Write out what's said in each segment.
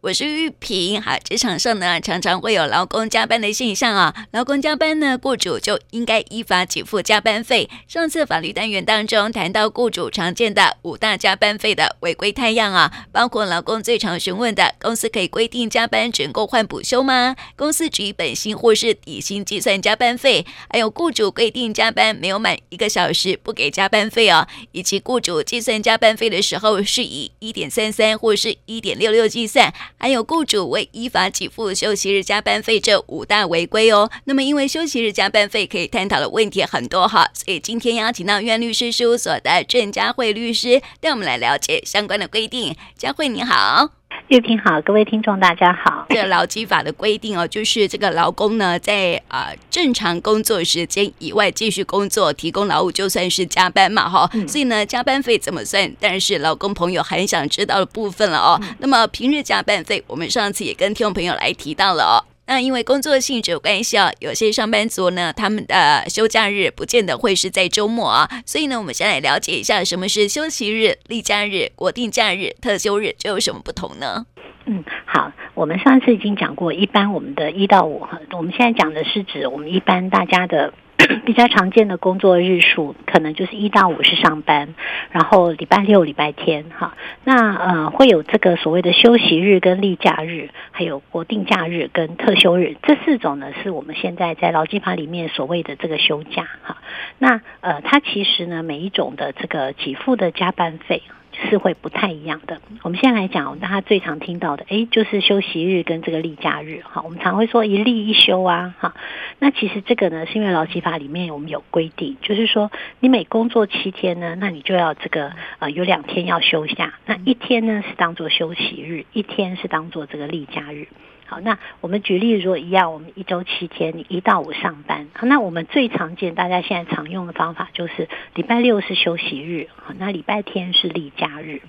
我是玉萍。好，职场上呢，常常会有劳工加班的现象啊。劳工加班呢，雇主就应该依法给付加班费。上次法律单元当中谈到雇主常见的五大加班费的违规态样啊，包括劳工最常询问的：公司可以规定加班只能够换补休吗？公司只以本薪或是底薪计算加班费？还有雇主规定加班没有满一个小时不给加班费哦，以及雇主计算加班费的时候是以一点三三或是一点六六计算？还有雇主未依法给付休息日加班费这五大违规哦。那么，因为休息日加班费可以探讨的问题很多哈，所以今天邀请到院律师事务所的郑佳慧律师带我们来了解相关的规定。佳慧你好。玉萍好，各位听众大家好。这劳基法的规定哦，就是这个劳工呢，在啊、正常工作时间以外继续工作，提供劳务就算是加班嘛，哈、所以呢，加班费怎么算？但是劳工朋友很想知道的部分了哦。那么平日加班费，我们上次也跟听众朋友来提到了哦。那因为工作性质关系啊，有些上班族呢，他们的休假日不见得会是在周末啊，所以呢，我们先来了解一下什么是休息日、例假日、国定假日、特休日，这有什么不同呢？嗯，好，我们上次已经讲过，一般我们的一到五哈，我们现在讲的是指我们一般大家的。比较常见的工作日数，可能就是一到五是上班，然后礼拜六、礼拜天，哈，那呃会有这个所谓的休息日跟例假日，还有国定假日跟特休日，这四种呢是我们现在在劳基法里面所谓的这个休假，哈，那呃它其实呢每一种的这个给付的加班费。是会不太一样的。我们现在来讲，大家最常听到的，诶，就是休息日跟这个例假日。哈，我们常会说一例一休啊。哈，那其实这个呢，是因为劳基法里面我们有规定，就是说你每工作七天呢，那你就要这个呃有两天要休假，那一天呢是当做休息日，一天是当做这个例假日。好，那我们举例如果一样，我们一周七天，你一到五上班。好，那我们最常见，大家现在常用的方法就是礼拜六是休息日，好，那礼拜天是例假日。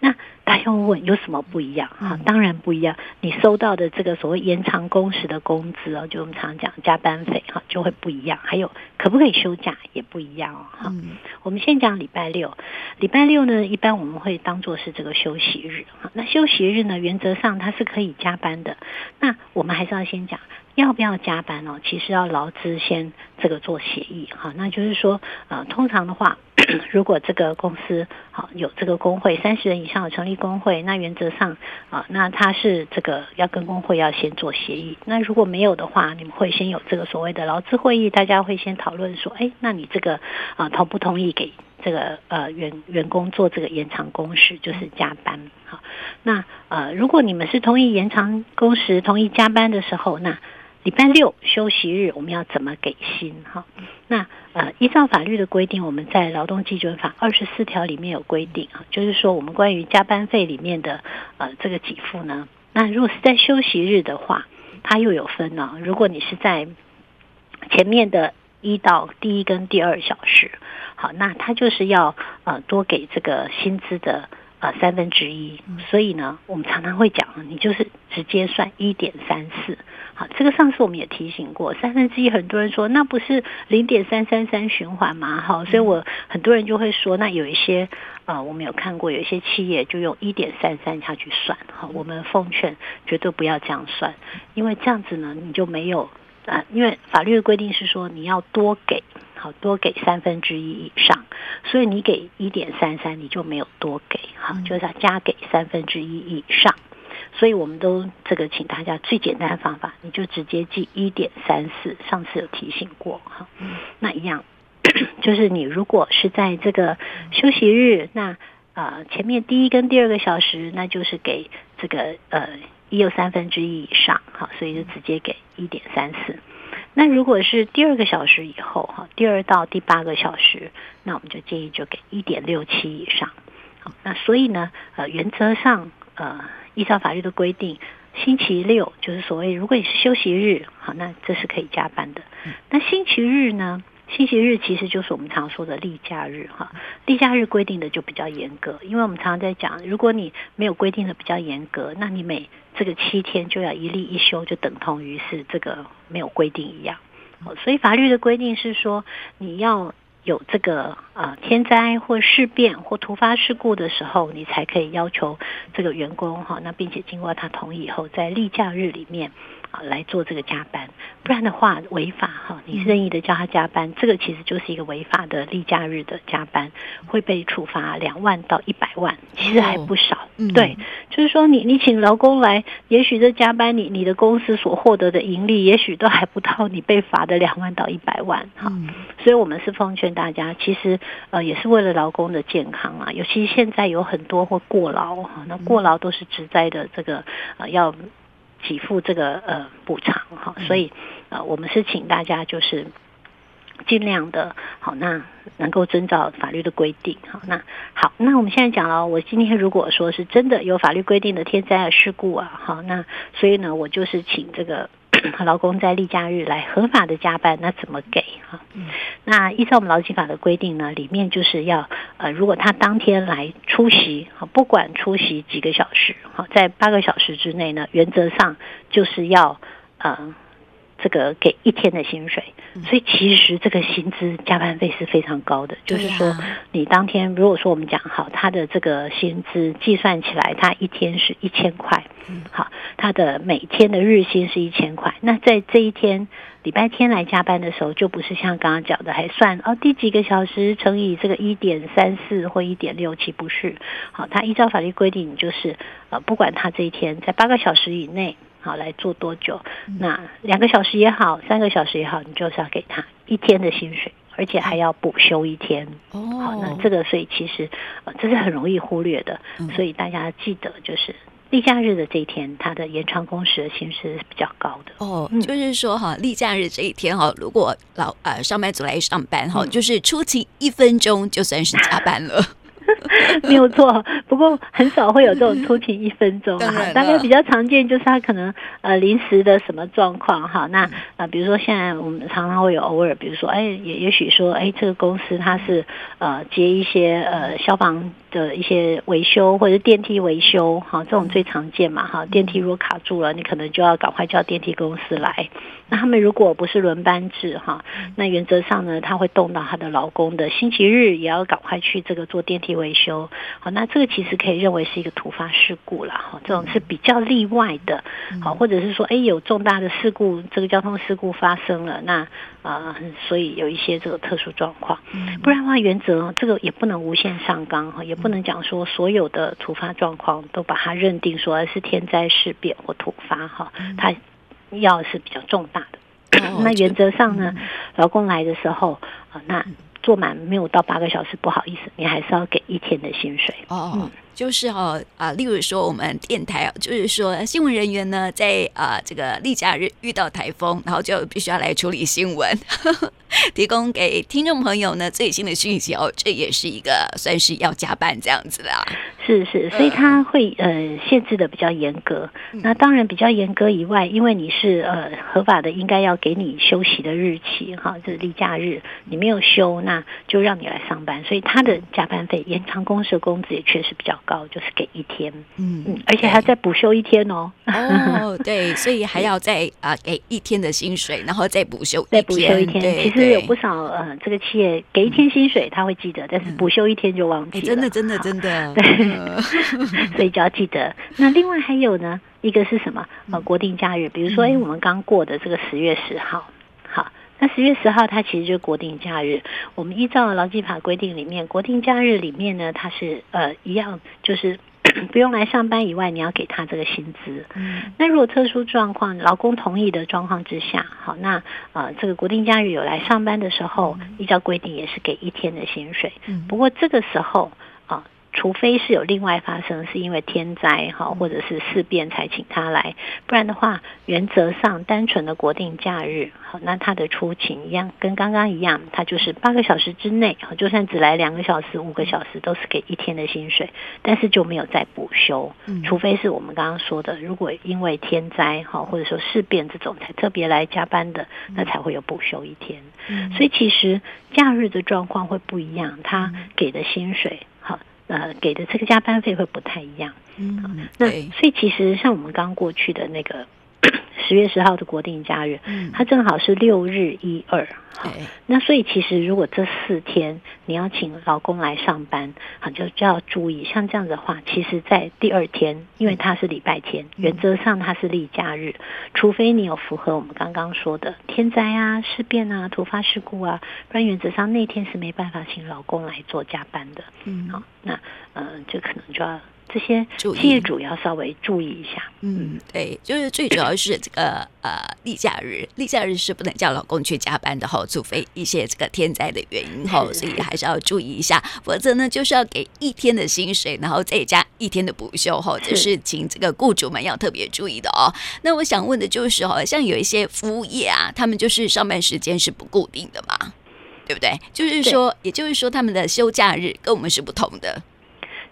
那大家会问有什么不一样？哈，当然不一样。你收到的这个所谓延长工时的工资哦，就我们常讲加班费哈，就会不一样。还有可不可以休假也不一样哦。哈，我们先讲礼拜六。礼拜六呢，一般我们会当做是这个休息日。哈，那休息日呢，原则上它是可以加班的。那我们还是要先讲要不要加班哦。其实要劳资先这个做协议哈。那就是说，呃，通常的话。如果这个公司好有这个工会三十人以上的成立工会，那原则上啊，那他是这个要跟工会要先做协议。那如果没有的话，你们会先有这个所谓的劳资会议，大家会先讨论说，哎，那你这个啊同不同意给这个呃员员工做这个延长工时，就是加班？好，那呃如果你们是同意延长工时、同意加班的时候，那礼拜六休息日我们要怎么给薪？哈，那呃，依照法律的规定，我们在劳动基准法二十四条里面有规定啊，就是说我们关于加班费里面的呃这个给付呢，那如果是在休息日的话，它又有分呢。如果你是在前面的一到第一跟第二小时，好，那它就是要呃多给这个薪资的。呃，三分之一，所以呢，我们常常会讲，你就是直接算一点三四。好，这个上次我们也提醒过，三分之一，很多人说那不是零点三三三循环吗？好，所以我很多人就会说，那有一些呃，我们有看过，有一些企业就用一点三三下去算。好，我们奉劝绝对不要这样算，因为这样子呢，你就没有啊，因为法律的规定是说你要多给。好，多给三分之一以上，所以你给一点三三，你就没有多给，好，就是要加给三分之一以上。所以我们都这个，请大家最简单的方法，你就直接记一点三四。上次有提醒过，哈，那一样，就是你如果是在这个休息日，那呃前面第一跟第二个小时，那就是给这个呃一又三分之一以上，好，所以就直接给一点三四。那如果是第二个小时以后哈，第二到第八个小时，那我们就建议就给一点六七以上。好，那所以呢，呃，原则上，呃，依照法律的规定，星期六就是所谓如果你是休息日，好，那这是可以加班的。那星期日呢？星期日其实就是我们常说的例假日哈。例假日规定的就比较严格，因为我们常常在讲，如果你没有规定的比较严格，那你每这个七天就要一例一休，就等同于是这个没有规定一样。所以法律的规定是说，你要有这个呃天灾或事变或突发事故的时候，你才可以要求这个员工哈，那并且经过他同意以后，在例假日里面。啊，来做这个加班，不然的话违法哈。你任意的叫他加班，这个其实就是一个违法的例假日的加班，会被处罚两万到一百万，其实还不少。嗯、对，就是说你你请劳工来，也许这加班你你的公司所获得的盈利，也许都还不到你被罚的两万到一百万哈。所以我们是奉劝大家，其实呃也是为了劳工的健康啊，尤其现在有很多会过劳哈，那过劳都是职灾的这个呃要。给付这个呃补偿哈，所以呃我们是请大家就是尽量的好，那能够遵照法律的规定好，那好，那我们现在讲了，我今天如果说是真的有法律规定的天灾的事故啊，好，那所以呢，我就是请这个。老公在例假日来合法的加班，那怎么给哈？那依照我们劳基法的规定呢，里面就是要呃，如果他当天来出席，不管出席几个小时，好，在八个小时之内呢，原则上就是要呃。这个给一天的薪水，所以其实这个薪资加班费是非常高的。就是说，你当天如果说我们讲好，他的这个薪资计算起来，他一天是一千块，好，他的每天的日薪是一千块。那在这一天礼拜天来加班的时候，就不是像刚刚讲的还算哦，第几个小时乘以这个一点三四或一点六七，不是。好，他依照法律规定，就是呃，不管他这一天在八个小时以内。好，来做多久？那两个小时也好，三个小时也好，你就是要给他一天的薪水，而且还要补休一天。哦，好，那这个所以其实呃这是很容易忽略的，所以大家记得就是例假日的这一天，它的延长工时的薪资是比较高的。哦，就是说哈，例假日这一天哈，如果老呃上班族来上班哈，就是出勤一分钟就算是加班了。没有错，不过很少会有这种出勤一分钟哈，大概比较常见就是他可能呃临时的什么状况哈，那啊、呃、比如说现在我们常常会有偶尔，比如说哎也也许说哎这个公司它是呃接一些呃消防的一些维修或者电梯维修哈，这种最常见嘛哈，电梯如果卡住了，你可能就要赶快叫电梯公司来。那他们如果不是轮班制哈，那原则上呢，他会动到他的劳工的星期日，也要赶快去这个做电梯维修。好，那这个其实可以认为是一个突发事故了哈，这种是比较例外的。好，或者是说，哎，有重大的事故，这个交通事故发生了，那啊、呃，所以有一些这个特殊状况。不然的话，原则这个也不能无限上纲哈，也不能讲说所有的突发状况都把它认定说是天灾事变或突发哈，它。要是比较重大的，哦、那原则上呢，劳、嗯、工来的时候啊，那做满没有到八个小时，不好意思，你还是要给一天的薪水。哦，嗯、就是哦啊，例如说我们电台啊，就是说新闻人员呢，在啊这个例假日遇到台风，然后就必须要来处理新闻，提供给听众朋友呢最新的讯息哦，这也是一个算是要加班这样子啦。是是，所以他会呃限制的比较严格。那当然比较严格以外，因为你是呃合法的，应该要给你休息的日期哈，这、就是例假日，你没有休，那就让你来上班。所以他的加班费、延长工时的工资也确实比较高，就是给一天，嗯嗯，而且还要再补休一天哦。哦，对，所以还要再啊、呃、给一天的薪水，然后再补休，再补休一天。其实有不少呃这个企业给一天薪水他会记得，但是补休一天就忘记了。真的真的 真的，对。所以就要记得。那另外还有呢，一个是什么？呃，国定假日，比如说，哎，我们刚过的这个十月十号，好，那十月十号它其实就是国定假日。我们依照劳基法规定里面，国定假日里面呢，它是呃一样，就是 不用来上班以外，你要给他这个薪资。嗯。那如果特殊状况，劳工同意的状况之下，好，那呃这个国定假日有来上班的时候，依照规定也是给一天的薪水。嗯。不过这个时候。除非是有另外发生，是因为天灾哈，或者是事变才请他来，不然的话，原则上单纯的国定假日，好，那他的出勤一样，跟刚刚一样，他就是八个小时之内，就算只来两个小时、五个小时，都是给一天的薪水，但是就没有再补休，除非是我们刚刚说的，如果因为天灾哈，或者说事变这种才特别来加班的，那才会有补休一天。所以其实假日的状况会不一样，他给的薪水。呃，给的这个加班费会不太一样。嗯，那所以其实像我们刚过去的那个十月十号的国定假日，嗯，它正好是六日一二。好，那所以其实如果这四天你要请老公来上班，好，就就要注意，像这样子的话，其实在第二天，因为它是礼拜天，原则上它是例假日，除非你有符合我们刚刚说的天灾啊、事变啊、突发事故啊，不然原则上那天是没办法请老公来做加班的。嗯，好，那呃，就可能就要。这些企业主要稍微注意一下。嗯，对，就是最主要是这个呃例假日，例假日是不能叫老公去加班的哈，除非一些这个天灾的原因哈，所以还是要注意一下，否则呢就是要给一天的薪水，然后再加一天的补休哈，这是请这个雇主们要特别注意的哦。那我想问的就是哈，像有一些服务业啊，他们就是上班时间是不固定的嘛，对不对？就是说，也就是说，他们的休假日跟我们是不同的。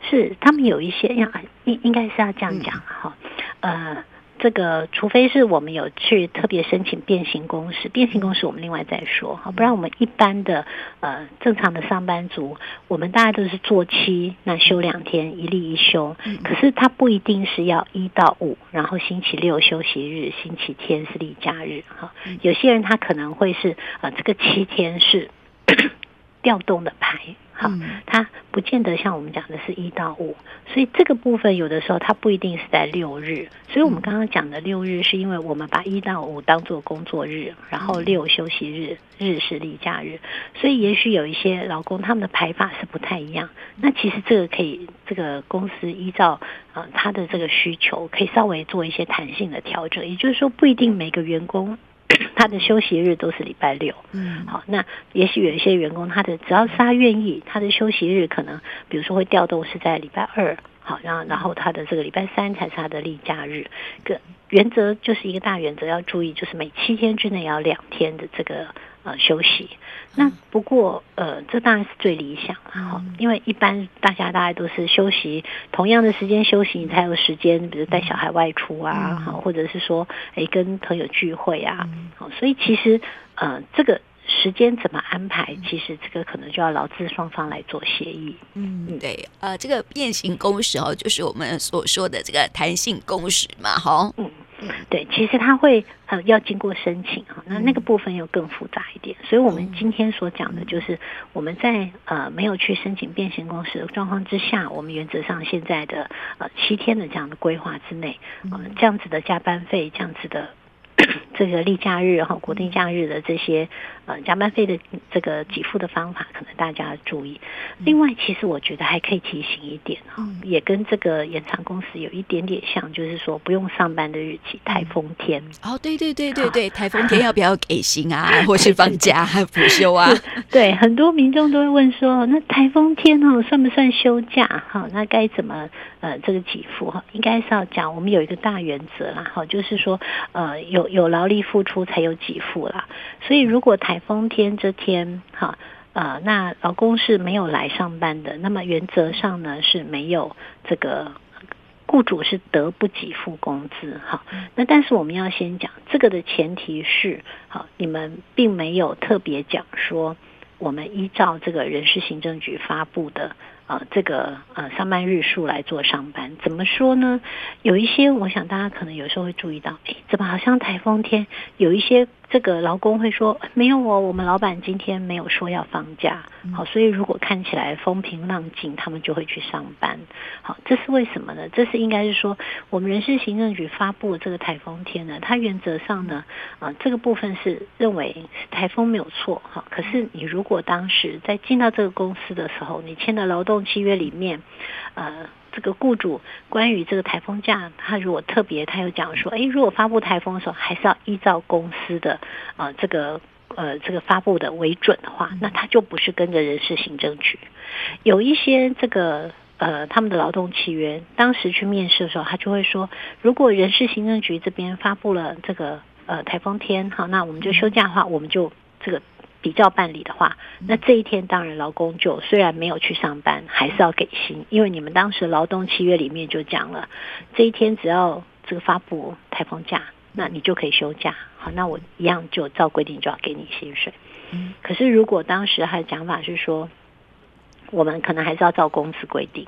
是，他们有一些要应应该是要这样讲哈，呃，这个除非是我们有去特别申请变形公司，变形公司我们另外再说哈，不然我们一般的呃正常的上班族，我们大家都是做七，那休两天，一例一休，可是他不一定是要一到五，然后星期六休息日，星期天是例假日哈，有些人他可能会是呃这个七天是调动的牌。好，它不见得像我们讲的是一到五，所以这个部分有的时候它不一定是在六日。所以我们刚刚讲的六日，是因为我们把一到五当做工作日，然后六休息日，日是例假日。所以也许有一些劳工他们的排法是不太一样。那其实这个可以，这个公司依照呃他的这个需求，可以稍微做一些弹性的调整。也就是说，不一定每个员工。他的休息日都是礼拜六，嗯，好，那也许有一些员工，他的只要是他愿意，他的休息日可能，比如说会调动是在礼拜二，好，然后然后他的这个礼拜三才是他的例假日，个原则就是一个大原则要注意，就是每七天之内要两天的这个。呃，休息。那不过，呃，这当然是最理想哈，因为一般大家大概都是休息同样的时间休息，你才有时间，比如带小孩外出啊，好，或者是说，诶，跟朋友聚会啊，好，所以其实，呃，这个时间怎么安排，其实这个可能就要劳资双方来做协议。嗯，对，呃，这个变形工时哦，就是我们所说的这个弹性工时嘛，哈，嗯。对，其实他会呃要经过申请哈，那那个部分又更复杂一点，所以我们今天所讲的就是我们在呃没有去申请变形公司的状况之下，我们原则上现在的呃七天的这样的规划之内，呃这样子的加班费，这样子的。这个例假日哈，国定假日的这些呃加班费的这个给付的方法，可能大家要注意。另外，其实我觉得还可以提醒一点哈，也跟这个延长公司有一点点像，就是说不用上班的日期，台风天。哦，对对对对对，台风天要不要给薪啊，或是放假还补休啊？对，很多民众都会问说，那台风天哦，算不算休假？哈，那该怎么呃这个给付哈？应该是要讲，我们有一个大原则啦，哈，就是说呃有有劳力付出才有给付啦，所以如果台风天这天，哈，呃，那劳工是没有来上班的，那么原则上呢是没有这个雇主是得不给付工资，哈。那但是我们要先讲这个的前提是，好，你们并没有特别讲说，我们依照这个人事行政局发布的。呃，这个呃上班日数来做上班，怎么说呢？有一些，我想大家可能有时候会注意到，诶，怎么好像台风天有一些。这个劳工会说没有哦，我们老板今天没有说要放假，好，所以如果看起来风平浪静，他们就会去上班，好，这是为什么呢？这是应该是说，我们人事行政局发布的这个台风天呢，它原则上呢，啊，这个部分是认为台风没有错，哈，可是你如果当时在进到这个公司的时候，你签的劳动契约里面，呃。这个雇主关于这个台风假，他如果特别，他有讲说，哎，如果发布台风的时候，还是要依照公司的呃这个呃这个发布的为准的话，那他就不是跟着人事行政局。有一些这个呃他们的劳动契约，当时去面试的时候，他就会说，如果人事行政局这边发布了这个呃台风天，好，那我们就休假的话，我们就这个。比较办理的话，那这一天当然劳工就虽然没有去上班，还是要给薪，因为你们当时劳动契约里面就讲了，这一天只要这个发布台风假，那你就可以休假。好，那我一样就照规定就要给你薪水。嗯，可是如果当时还讲法是说，我们可能还是要照公司规定。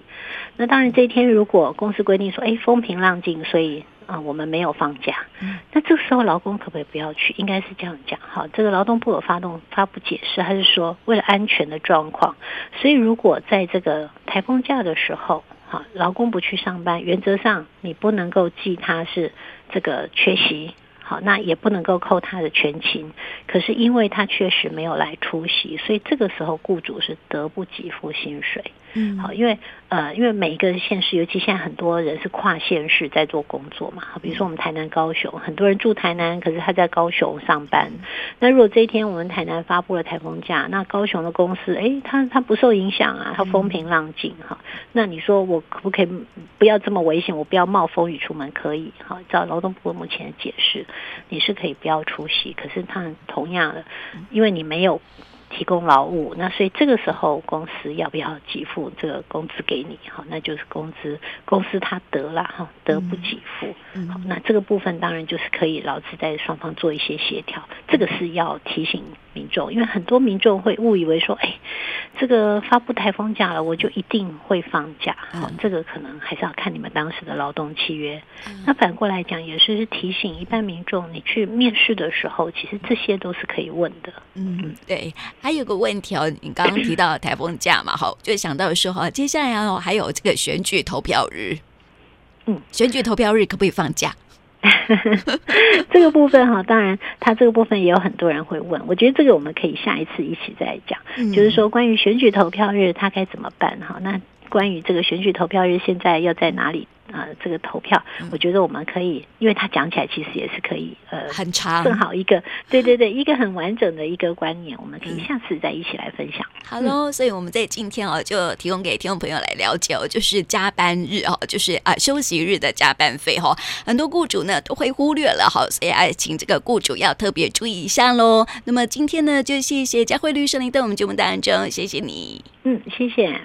那当然这一天如果公司规定说，哎，风平浪静，所以。啊、呃，我们没有放假。嗯那这个时候劳工可不可以不要去？应该是这样讲。哈，这个劳动部有发动发布解释，他是说为了安全的状况，所以如果在这个台风假的时候，好，劳工不去上班，原则上你不能够记他是这个缺席。好，那也不能够扣他的全勤，可是因为他确实没有来出席，所以这个时候雇主是得不给付薪水。嗯，好，因为呃，因为每一个县市，尤其现在很多人是跨县市在做工作嘛，好，比如说我们台南、高雄，很多人住台南，可是他在高雄上班。那如果这一天我们台南发布了台风假，那高雄的公司，诶，他他不受影响啊，他风平浪静哈。那你说我可不可以不要这么危险？我不要冒风雨出门？可以，好，照劳动部目前的解释，你是可以不要出席，可是他同样的，因为你没有。提供劳务，那所以这个时候公司要不要给付这个工资给你？好，那就是工资公司他得了哈，得不给付。好，那这个部分当然就是可以劳资在双方做一些协调，这个是要提醒民众，因为很多民众会误以为说，哎，这个发布台风假了，我就一定会放假。好，这个可能还是要看你们当时的劳动契约。那反过来讲，也是提醒一般民众，你去面试的时候，其实这些都是可以问的。嗯，对。还有个问题哦，你刚刚提到台风假嘛，好，就想到说哈，接下来哦还有这个选举投票日，嗯，选举投票日可不可以放假？这个部分哈，当然，他这个部分也有很多人会问，我觉得这个我们可以下一次一起再讲，嗯、就是说关于选举投票日他该怎么办哈？那关于这个选举投票日现在要在哪里？啊、呃，这个投票，我觉得我们可以，因为他讲起来其实也是可以，呃，很长，正好一个，对对对，一个很完整的一个观念，我们可以下次再一起来分享。嗯、好喽，所以我们在今天哦，就提供给听众朋友来了解哦，就是加班日哦，就是啊休息日的加班费哈、哦，很多雇主呢都会忽略了哈，所以啊，请这个雇主要特别注意一下喽。那么今天呢，就谢谢佳慧律师来到我们节目当中，谢谢你。嗯，谢谢。